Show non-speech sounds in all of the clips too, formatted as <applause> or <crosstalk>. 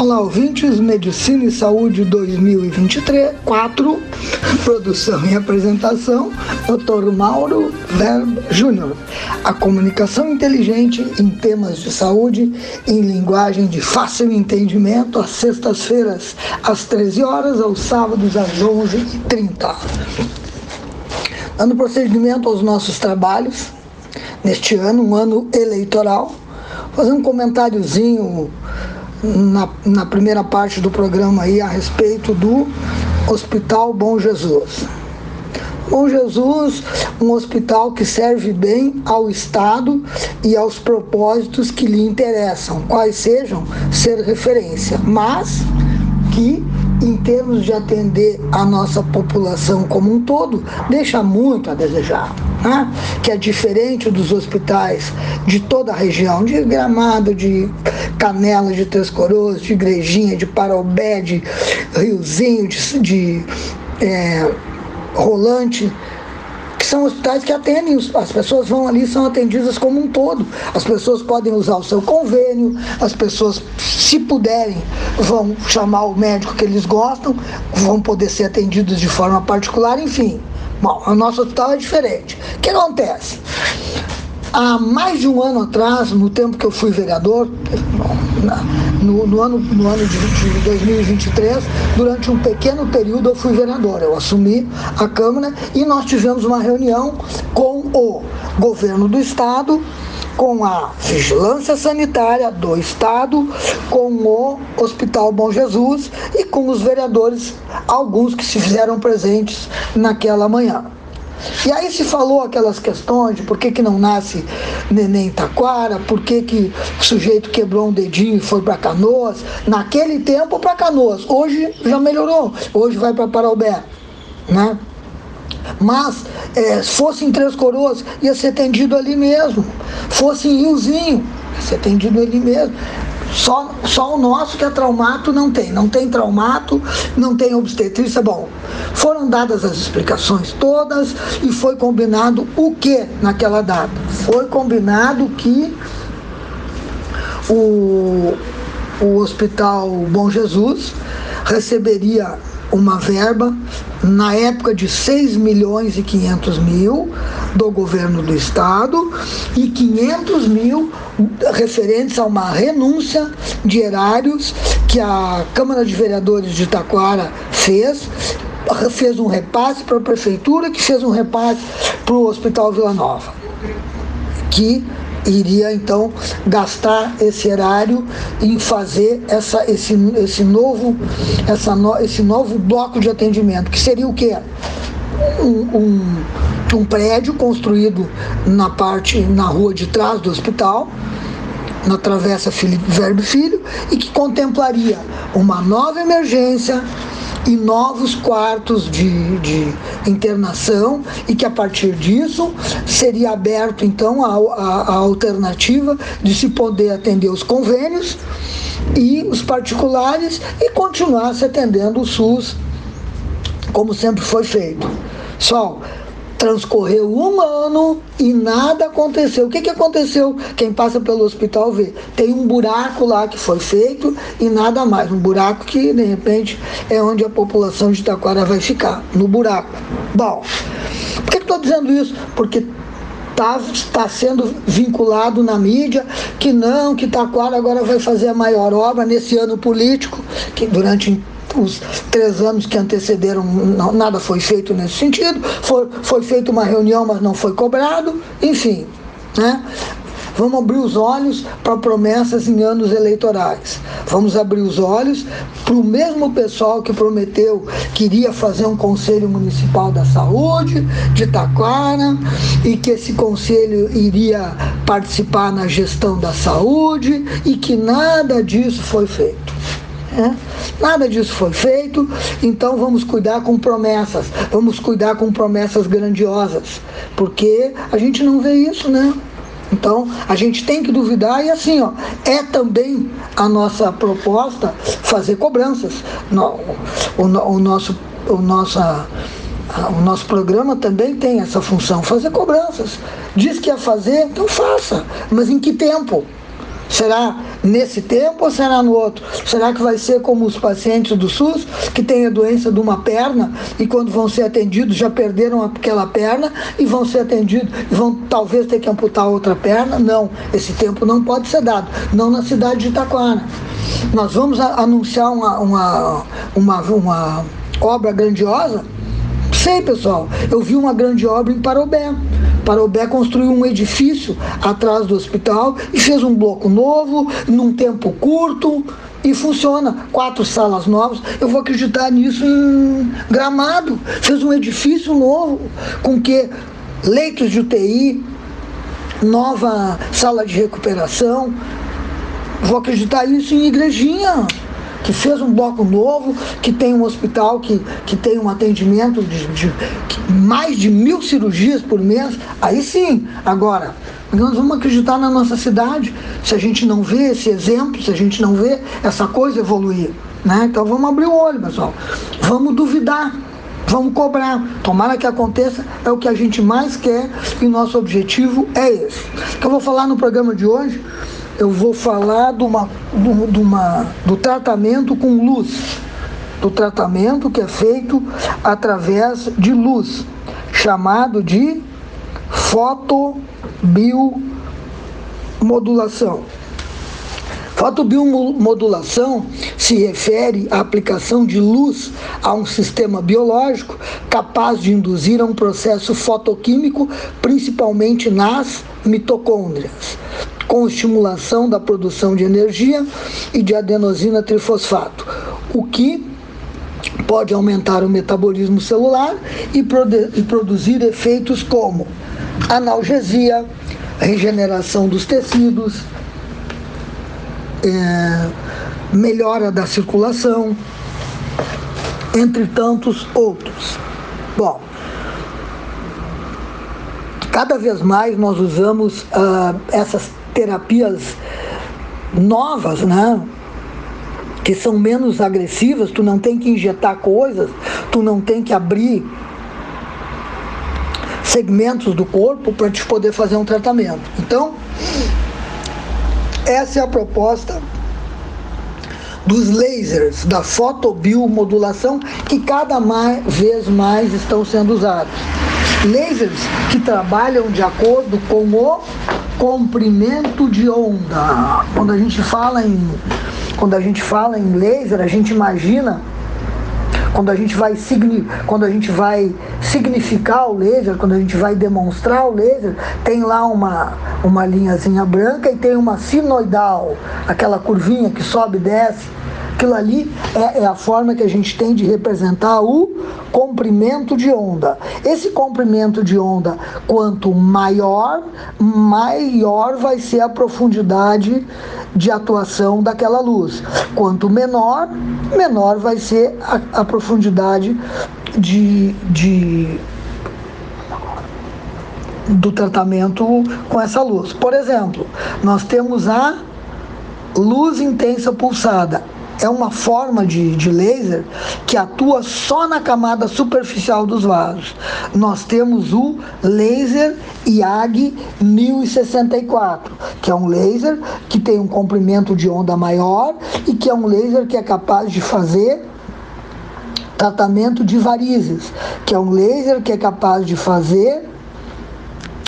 Olá, ouvintes, Medicina e Saúde 2023, 4, <laughs> produção e apresentação, Dr. Mauro Verb Júnior. A comunicação inteligente em temas de saúde, em linguagem de fácil entendimento, às sextas-feiras, às 13 horas, aos sábados, às 11h30. Dando procedimento aos nossos trabalhos, neste ano, um ano eleitoral, fazer um comentáriozinho na, na primeira parte do programa aí a respeito do Hospital Bom Jesus. Bom Jesus, um hospital que serve bem ao Estado e aos propósitos que lhe interessam, quais sejam ser referência, mas que em termos de atender a nossa população como um todo, deixa muito a desejar. Né? Que é diferente dos hospitais de toda a região, de Gramado, de Canela, de Três Coroas, de Igrejinha, de Parobé, de Riozinho, de, de é, Rolante, que são hospitais que atendem, as pessoas vão ali são atendidas como um todo. As pessoas podem usar o seu convênio, as pessoas, se puderem, vão chamar o médico que eles gostam, vão poder ser atendidos de forma particular, enfim. Bom, o nosso hospital é diferente. O que acontece? Há mais de um ano atrás, no tempo que eu fui vereador, no, no ano, no ano de 2023, durante um pequeno período eu fui vereador. Eu assumi a Câmara e nós tivemos uma reunião com o governo do Estado, com a vigilância sanitária do Estado, com o Hospital Bom Jesus e com os vereadores, alguns que se fizeram presentes naquela manhã. E aí se falou aquelas questões de por que, que não nasce neném Taquara, por que, que o sujeito quebrou um dedinho e foi para Canoas. Naquele tempo para Canoas. Hoje já melhorou. Hoje vai para Paraubé. Né? Mas é, se fosse em Três Coroas, ia ser atendido ali mesmo. Fosse em Riozinho, ia ser atendido ali mesmo. Só, só o nosso que é traumato não tem. Não tem traumato, não tem obstetrícia. Bom, foram dadas as explicações todas e foi combinado o que naquela data? Foi combinado que o, o Hospital Bom Jesus receberia uma verba na época de 6 milhões e 500 mil do governo do estado e 500 mil referentes a uma renúncia de erários que a Câmara de Vereadores de Taquara fez fez um repasse para a prefeitura que fez um repasse para o Hospital Vila Nova que iria então gastar esse erário em fazer essa, esse, esse, novo, essa no, esse novo bloco de atendimento, que seria o quê? Um, um, um prédio construído na parte, na rua de trás do hospital, na Travessa Felipe Verbo Filho, e que contemplaria uma nova emergência, e novos quartos de, de internação e que a partir disso seria aberto então a, a, a alternativa de se poder atender os convênios e os particulares e continuar se atendendo o SUS como sempre foi feito. Sol, Transcorreu um ano e nada aconteceu. O que, que aconteceu? Quem passa pelo hospital vê. Tem um buraco lá que foi feito e nada mais. Um buraco que, de repente, é onde a população de Taquara vai ficar no buraco. Bom, por que estou dizendo isso? Porque está tá sendo vinculado na mídia que não, que Taquara agora vai fazer a maior obra nesse ano político, que durante os três anos que antecederam, não, nada foi feito nesse sentido. Foi, foi feita uma reunião, mas não foi cobrado. Enfim, né? Vamos abrir os olhos para promessas em anos eleitorais. Vamos abrir os olhos para o mesmo pessoal que prometeu que iria fazer um Conselho Municipal da Saúde de Taquara e que esse conselho iria participar na gestão da saúde e que nada disso foi feito. É? Nada disso foi feito, então vamos cuidar com promessas, vamos cuidar com promessas grandiosas, porque a gente não vê isso, né? Então a gente tem que duvidar e assim, ó, é também a nossa proposta fazer cobranças. O, o nosso, o nossa, o nosso programa também tem essa função, fazer cobranças. Diz que ia fazer, então faça, mas em que tempo? Será nesse tempo ou será no outro? Será que vai ser como os pacientes do SUS, que têm a doença de uma perna e quando vão ser atendidos já perderam aquela perna e vão ser atendidos vão talvez ter que amputar outra perna? Não, esse tempo não pode ser dado, não na cidade de Itaquara. Nós vamos anunciar uma, uma, uma, uma obra grandiosa? Sei, pessoal, eu vi uma grande obra em Parobé Parobé construiu um edifício atrás do hospital e fez um bloco novo, num tempo curto, e funciona. Quatro salas novas. Eu vou acreditar nisso em Gramado. Fez um edifício novo, com que leitos de UTI, nova sala de recuperação. Vou acreditar isso em Igrejinha que fez um bloco novo, que tem um hospital que, que tem um atendimento de, de, mais de mil cirurgias por mês, aí sim, agora, nós vamos acreditar na nossa cidade se a gente não vê esse exemplo, se a gente não vê essa coisa evoluir. Né? Então vamos abrir o olho, pessoal. Vamos duvidar. vamos cobrar. Tomara que aconteça, é o que a gente mais quer e nosso objetivo é esse. Que eu vou falar no programa de hoje, eu vou falar de uma, de uma, do tratamento com luz. Do tratamento que é feito através de luz, chamado de fotobiomodulação. Fotobiomodulação se refere à aplicação de luz a um sistema biológico capaz de induzir a um processo fotoquímico, principalmente nas mitocôndrias, com estimulação da produção de energia e de adenosina trifosfato, o que pode aumentar o metabolismo celular e, produ produzir efeitos como analgesia, regeneração dos tecidos, é, melhora da circulação, entre tantos outros. Bom, cada vez mais nós usamos uh, essas terapias novas, né? Que são menos agressivas, tu não tem que injetar coisas, tu não tem que abrir segmentos do corpo para te poder fazer um tratamento. Então, essa é a proposta dos lasers, da fotobiomodulação, que cada mais, vez mais estão sendo usados. Lasers que trabalham de acordo com o comprimento de onda. Quando a gente fala em, quando a gente fala em laser, a gente imagina quando a gente vai quando a gente vai significar o laser, quando a gente vai demonstrar o laser, tem lá uma, uma linhazinha branca e tem uma sinoidal, aquela curvinha que sobe e desce Aquilo ali é, é, a forma que a gente tem de representar o comprimento de onda. Esse comprimento de onda, quanto maior, maior vai ser a profundidade de atuação daquela luz. Quanto menor, menor vai ser a, a profundidade de, de do tratamento com essa luz. Por exemplo, nós temos a luz intensa pulsada é uma forma de, de laser que atua só na camada superficial dos vasos. Nós temos o laser IAG 1064, que é um laser que tem um comprimento de onda maior e que é um laser que é capaz de fazer tratamento de varizes, que é um laser que é capaz de fazer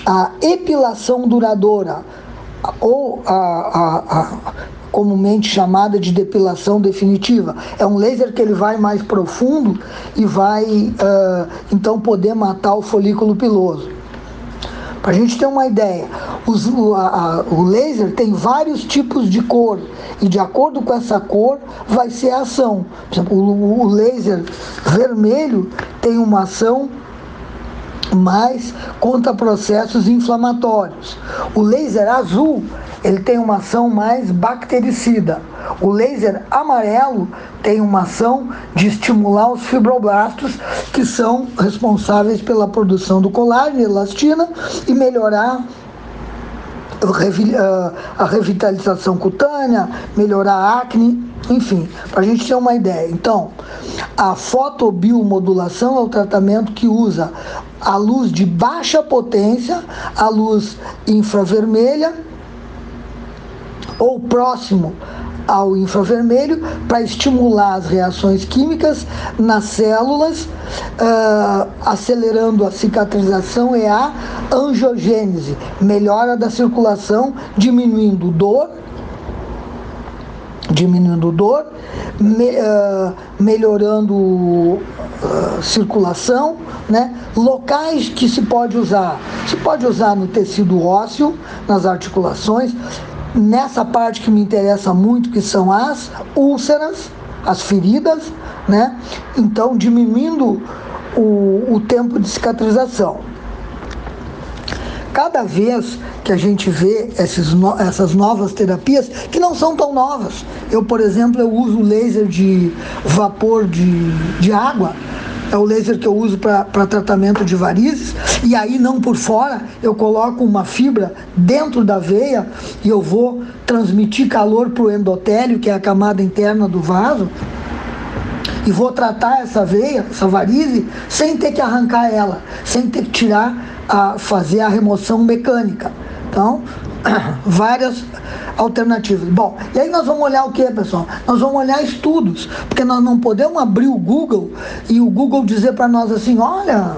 a epilação duradoura ou a, a, a comumente chamada de depilação definitiva. É um laser que ele vai mais profundo e vai uh, então poder matar o folículo piloso. Para a gente ter uma ideia, os, a, a, o laser tem vários tipos de cor e de acordo com essa cor vai ser a ação. Por exemplo, o, o laser vermelho tem uma ação mais contra processos inflamatórios. O laser azul ele tem uma ação mais bactericida. O laser amarelo tem uma ação de estimular os fibroblastos, que são responsáveis pela produção do colágeno e elastina e melhorar a revitalização cutânea, melhorar a acne, enfim, para a gente ter uma ideia. Então, a fotobiomodulação é o tratamento que usa a luz de baixa potência, a luz infravermelha ou próximo ao infravermelho para estimular as reações químicas nas células, uh, acelerando a cicatrização e a angiogênese, melhora da circulação, diminuindo dor, diminuindo dor, me, uh, melhorando uh, circulação, né? locais que se pode usar, se pode usar no tecido ósseo, nas articulações, nessa parte que me interessa muito, que são as úlceras, as feridas, né? Então, diminuindo o, o tempo de cicatrização. Cada vez que a gente vê esses no, essas novas terapias, que não são tão novas. Eu, por exemplo, eu uso laser de vapor de, de água é o laser que eu uso para tratamento de varizes, e aí não por fora, eu coloco uma fibra dentro da veia e eu vou transmitir calor para o endotélio, que é a camada interna do vaso, e vou tratar essa veia, essa varize, sem ter que arrancar ela, sem ter que tirar, a, fazer a remoção mecânica. Então, <clears throat> várias alternativas. Bom, e aí nós vamos olhar o que, pessoal? Nós vamos olhar estudos, porque nós não podemos abrir o Google e o Google dizer para nós assim, olha,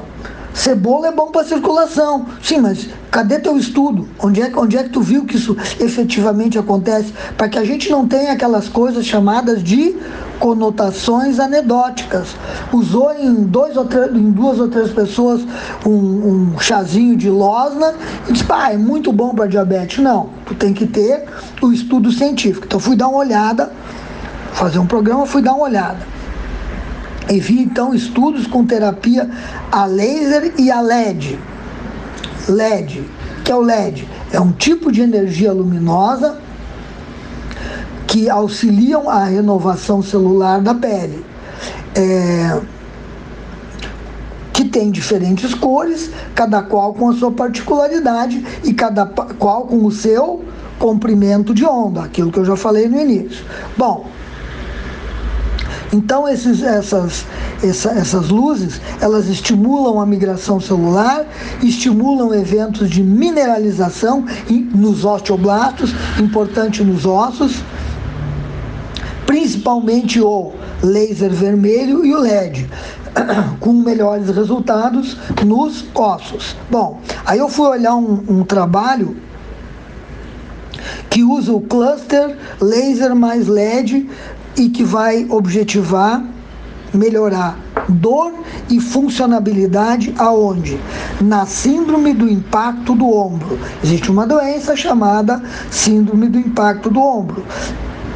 Cebola é bom para circulação. Sim, mas cadê teu estudo? Onde é, onde é que tu viu que isso efetivamente acontece? Para que a gente não tenha aquelas coisas chamadas de conotações anedóticas. Usou em, dois ou três, em duas ou três pessoas um, um chazinho de losna e disse, pá, é muito bom para diabetes. Não, tu tem que ter o estudo científico. Então fui dar uma olhada, fazer um programa, fui dar uma olhada. Vi então estudos com terapia a laser e a LED. LED, que é o LED? É um tipo de energia luminosa que auxiliam a renovação celular da pele. É, que tem diferentes cores, cada qual com a sua particularidade e cada qual com o seu comprimento de onda, aquilo que eu já falei no início. Bom, então esses, essas, essa, essas luzes, elas estimulam a migração celular, estimulam eventos de mineralização nos osteoblastos, importante nos ossos, principalmente o laser vermelho e o LED, <clears throat> com melhores resultados nos ossos. Bom, aí eu fui olhar um, um trabalho que usa o cluster laser mais LED e que vai objetivar melhorar dor e funcionabilidade aonde? Na síndrome do impacto do ombro. Existe uma doença chamada síndrome do impacto do ombro,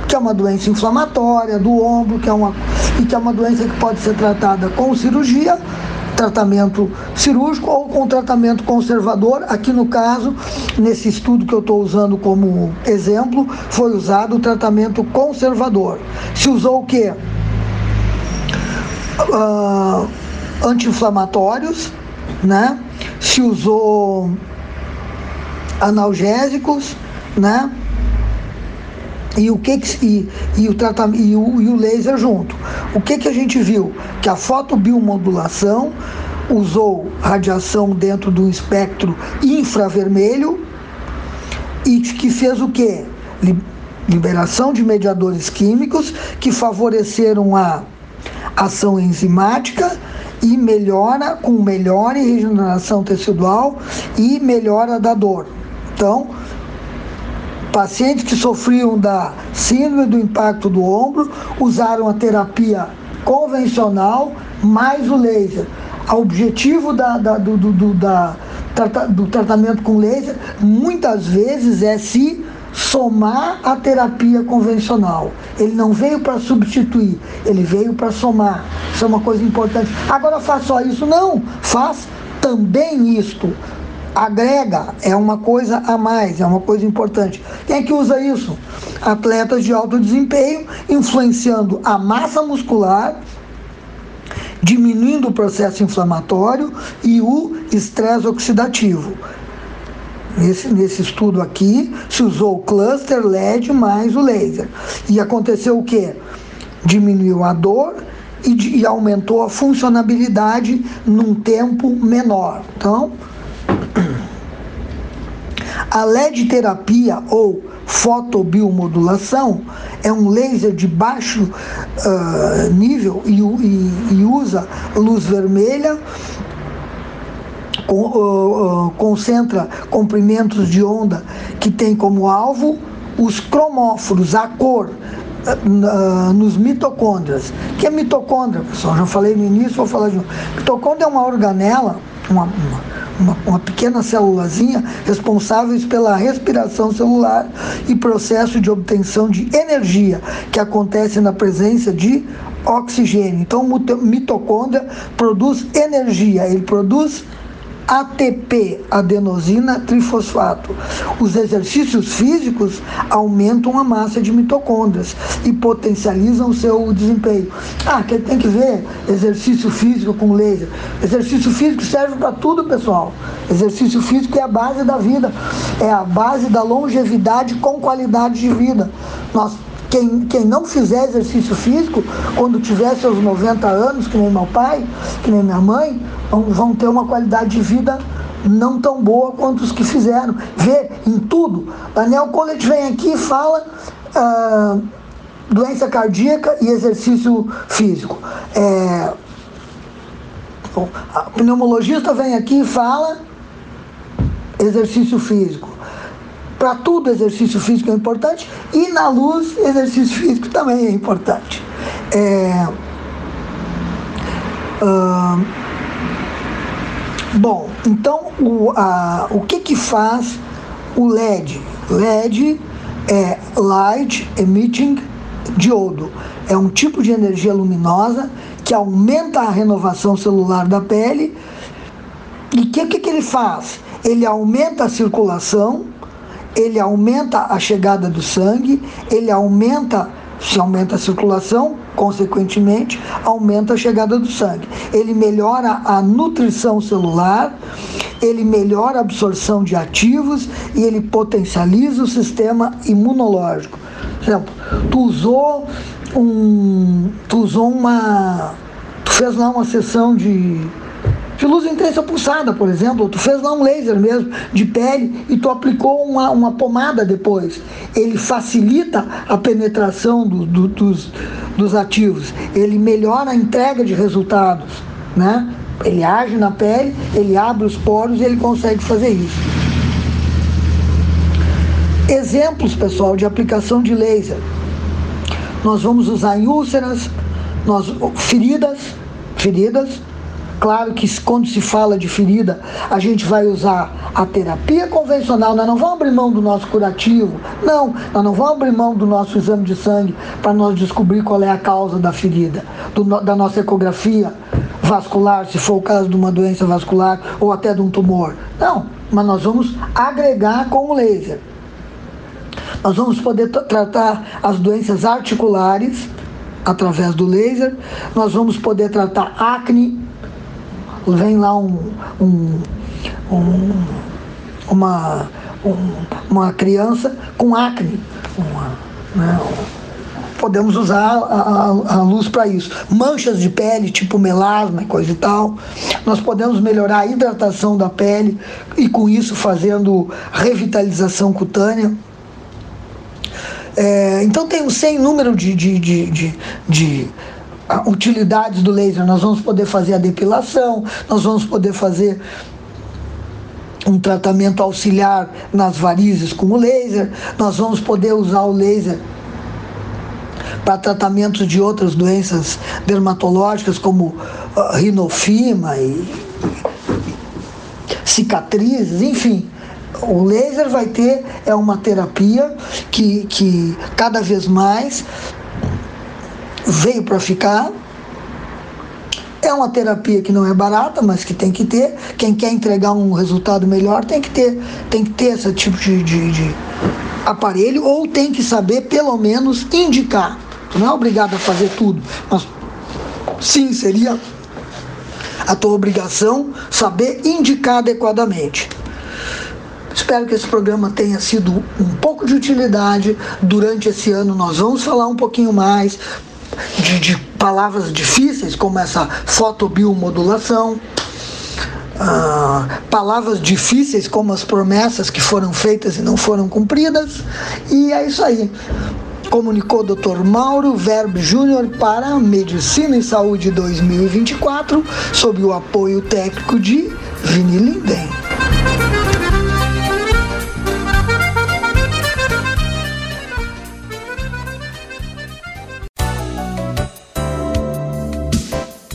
que é uma doença inflamatória do ombro, que é uma e que é uma doença que pode ser tratada com cirurgia, tratamento cirúrgico ou com tratamento conservador. Aqui no caso, nesse estudo que eu estou usando como exemplo, foi usado o tratamento conservador. Se usou o quê? Uh, anti-inflamatórios, né? Se usou analgésicos, né? E o que, que e, e, o tratamento e o, e o laser junto. O que que a gente viu? Que a fotobiomodulação usou radiação dentro do espectro infravermelho e que fez o quê? Liberação de mediadores químicos que favoreceram a ação enzimática e melhora com melhora em regeneração tecidual e melhora da dor. Então, Pacientes que sofriam da síndrome do impacto do ombro usaram a terapia convencional mais o laser. O objetivo da, da, do, do, da, do tratamento com laser muitas vezes é se somar a terapia convencional. Ele não veio para substituir, ele veio para somar. Isso é uma coisa importante. Agora faz só isso? Não, faz também isto agrega, é uma coisa a mais, é uma coisa importante. Quem é que usa isso? Atletas de alto desempenho, influenciando a massa muscular, diminuindo o processo inflamatório e o estresse oxidativo. Nesse, nesse estudo aqui, se usou o cluster LED mais o laser. E aconteceu o quê? Diminuiu a dor e, e aumentou a funcionabilidade num tempo menor. Então, a LED terapia ou fotobiomodulação é um laser de baixo uh, nível e, e, e, usa luz vermelha, concentra comprimentos de onda que tem como alvo os cromóforos, a cor, nos mitocôndrias. que é mitocôndria, pessoal? Já falei no início, vou falar de novo. Mitocôndria é uma organela, uma, uma uma, uma pequena célulazinha responsáveis pela respiração celular e processo de obtenção de energia que acontece na presença de oxigênio. Então, mitocôndria produz energia, ele produz ATP, adenosina trifosfato. Os exercícios físicos aumentam a massa de mitocôndrias e potencializam o seu desempenho. Ah, que tem que ver exercício físico com laser. Exercício físico serve para tudo, pessoal. Exercício físico é a base da vida, é a base da longevidade com qualidade de vida. Nós Quem, quem não fizer exercício físico, quando tiver seus 90 anos, que nem meu pai, que nem minha mãe, vão, vão ter uma qualidade de vida não tão boa quanto os que fizeram. Vê em tudo. Daniel Collett vem aqui e fala ah, doença cardíaca e exercício físico. É, pneumologista vem aqui e fala exercício físico. Para tudo, exercício físico é importante e na luz, exercício físico também é importante. É, bom, então o, a, o que, que faz o LED? LED é Light Emitting Diodo. É um tipo de energia luminosa que aumenta a renovação celular da pele. E o que, que, que ele faz? Ele aumenta a circulação ele aumenta a chegada do sangue, ele aumenta, se aumenta a circulação, consequentemente, aumenta a chegada do sangue. Ele melhora a nutrição celular, ele melhora a absorção de ativos e ele potencializa o sistema imunológico. Por exemplo, tu usou um. Tu usou uma. Tu fez lá uma sessão de de luz intensa pulsada, por exemplo, tu fez lá um laser mesmo de pele e tu aplicou uma, uma pomada depois. Ele facilita a penetração do, do, dos, dos ativos, ele melhora a entrega de resultados, né? Ele age na pele, ele abre os poros e ele consegue fazer isso. Exemplos, pessoal, de aplicação de laser. Nós vamos usar em úlceras, nós, feridas, feridas, Claro que quando se fala de ferida, a gente vai usar a terapia convencional, nós não vamos abrir mão do nosso curativo, não, nós não vamos abrir mão do nosso exame de sangue para nós descobrir qual é a causa da ferida, do, da nossa ecografia vascular, se for o caso de uma doença vascular ou até de um tumor. Não, mas nós vamos agregar com o laser. Nós vamos poder tratar as doenças articulares através do laser, nós vamos poder tratar acne vem lá um, um, um uma, um, uma criança com acne. Uma, né, podemos usar a, a, a luz para isso. Manchas de pele, tipo melasma e coisa e tal. Nós podemos melhorar a hidratação da pele e com isso fazendo revitalização cutânea. É, então tem um sem número de, de, de, de, de utilidades do laser. Nós vamos poder fazer a depilação, nós vamos poder fazer um tratamento auxiliar nas varizes com o laser, nós vamos poder usar o laser para tratamento de outras doenças dermatológicas como uh, rinofima e cicatrizes, enfim. O laser vai ter é uma terapia que, que cada vez mais veio para ficar. É uma terapia que não é barata, mas que tem que ter. Quem quer entregar um resultado melhor tem que ter, tem que ter esse tipo de, de, de aparelho ou tem que saber pelo menos indicar. Tu não é obrigado a fazer tudo, mas sim seria a tua obrigação saber indicar adequadamente. Espero que esse programa tenha sido um pouco de utilidade. Durante esse ano nós vamos falar um pouquinho mais de, de palavras difíceis, como essa fotobiomodulação. Ah, palavras difíceis como as promessas que foram feitas e não foram cumpridas. E é isso aí. Comunicou o Dr. Mauro Verbe Júnior para Medicina e Saúde 2024, sob o apoio técnico de Vini Linden.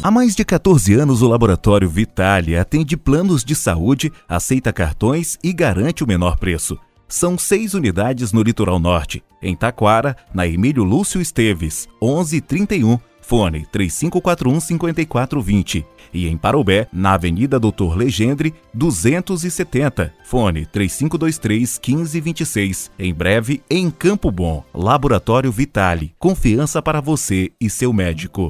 Há mais de 14 anos, o Laboratório Vitale atende planos de saúde, aceita cartões e garante o menor preço. São seis unidades no Litoral Norte, em Taquara, na Emílio Lúcio Esteves, 1131, fone 3541-5420. E em Parobé, na Avenida Doutor Legendre, 270, fone 3523-1526. Em breve, em Campo Bom, Laboratório Vitale, confiança para você e seu médico.